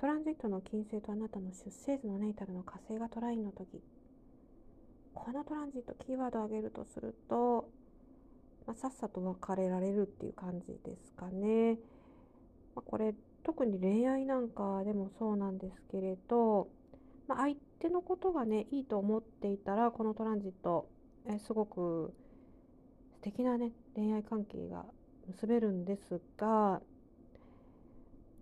トランジットの金星とあなたの出生図のネイタルの火星がトラインの時このトランジットキーワードを挙げるとすると、まあ、さっさと別れられるっていう感じですかね。まあ、これ特に恋愛なんかでもそうなんですけれど、まあ、相手のことがねいいと思っていたらこのトランジットえすごく素敵なね恋愛関係が結べるんですが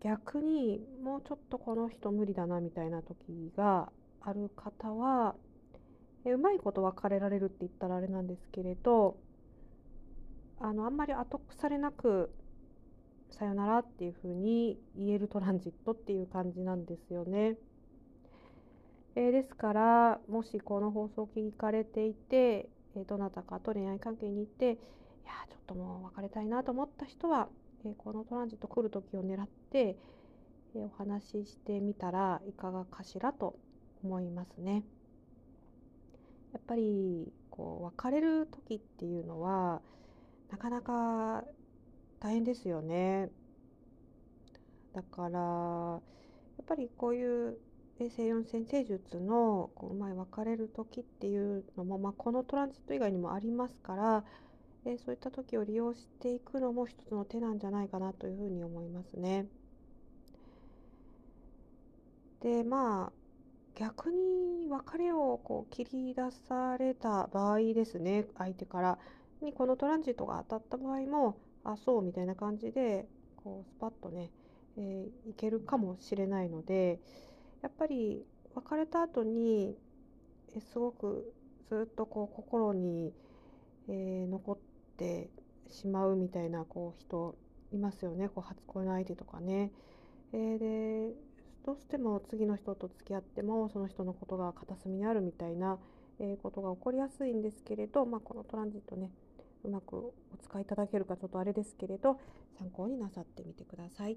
逆にもうちょっとこの人無理だなみたいな時がある方はえうまいこと別れられるって言ったらあれなんですけれどあのあんまり後腐れなくさよならっていう風に言えるトランジットっていう感じなんですよね。えー、ですからもしこの放送を聞かれていて、え、どなたかと恋愛関係に行っていやちょっともう別れたいなと思った人は、え、このトランジット来る時を狙って、えお話ししてみたらいかがかしらと思いますね。やっぱりこう別れる時っていうのはなかなか大変ですよね。だからやっぱりこういう西洋先生術のこううまい別れる時っていうのも、まあ、このトランジット以外にもありますから、えそういった時を利用していくのも一つの手なんじゃないかなというふうに思いますね。でまあ逆に別れをこう切り出された場合ですね相手からにこのトランジットが当たった場合もあそうみたいな感じでこうスパッとね、えー、いけるかもしれないのでやっぱり別れた後にえすごくずっとこう心に、えー、残てしまうみたいなこう人いますよねこう初恋の相手とかね。えー、でどうしても次の人と付き合ってもその人のことが片隅にあるみたいな、えことが起こりやすいんですけれど、まあ、このトランジットねうまくお使いいただけるかちょっとあれですけれど参考になさってみてください。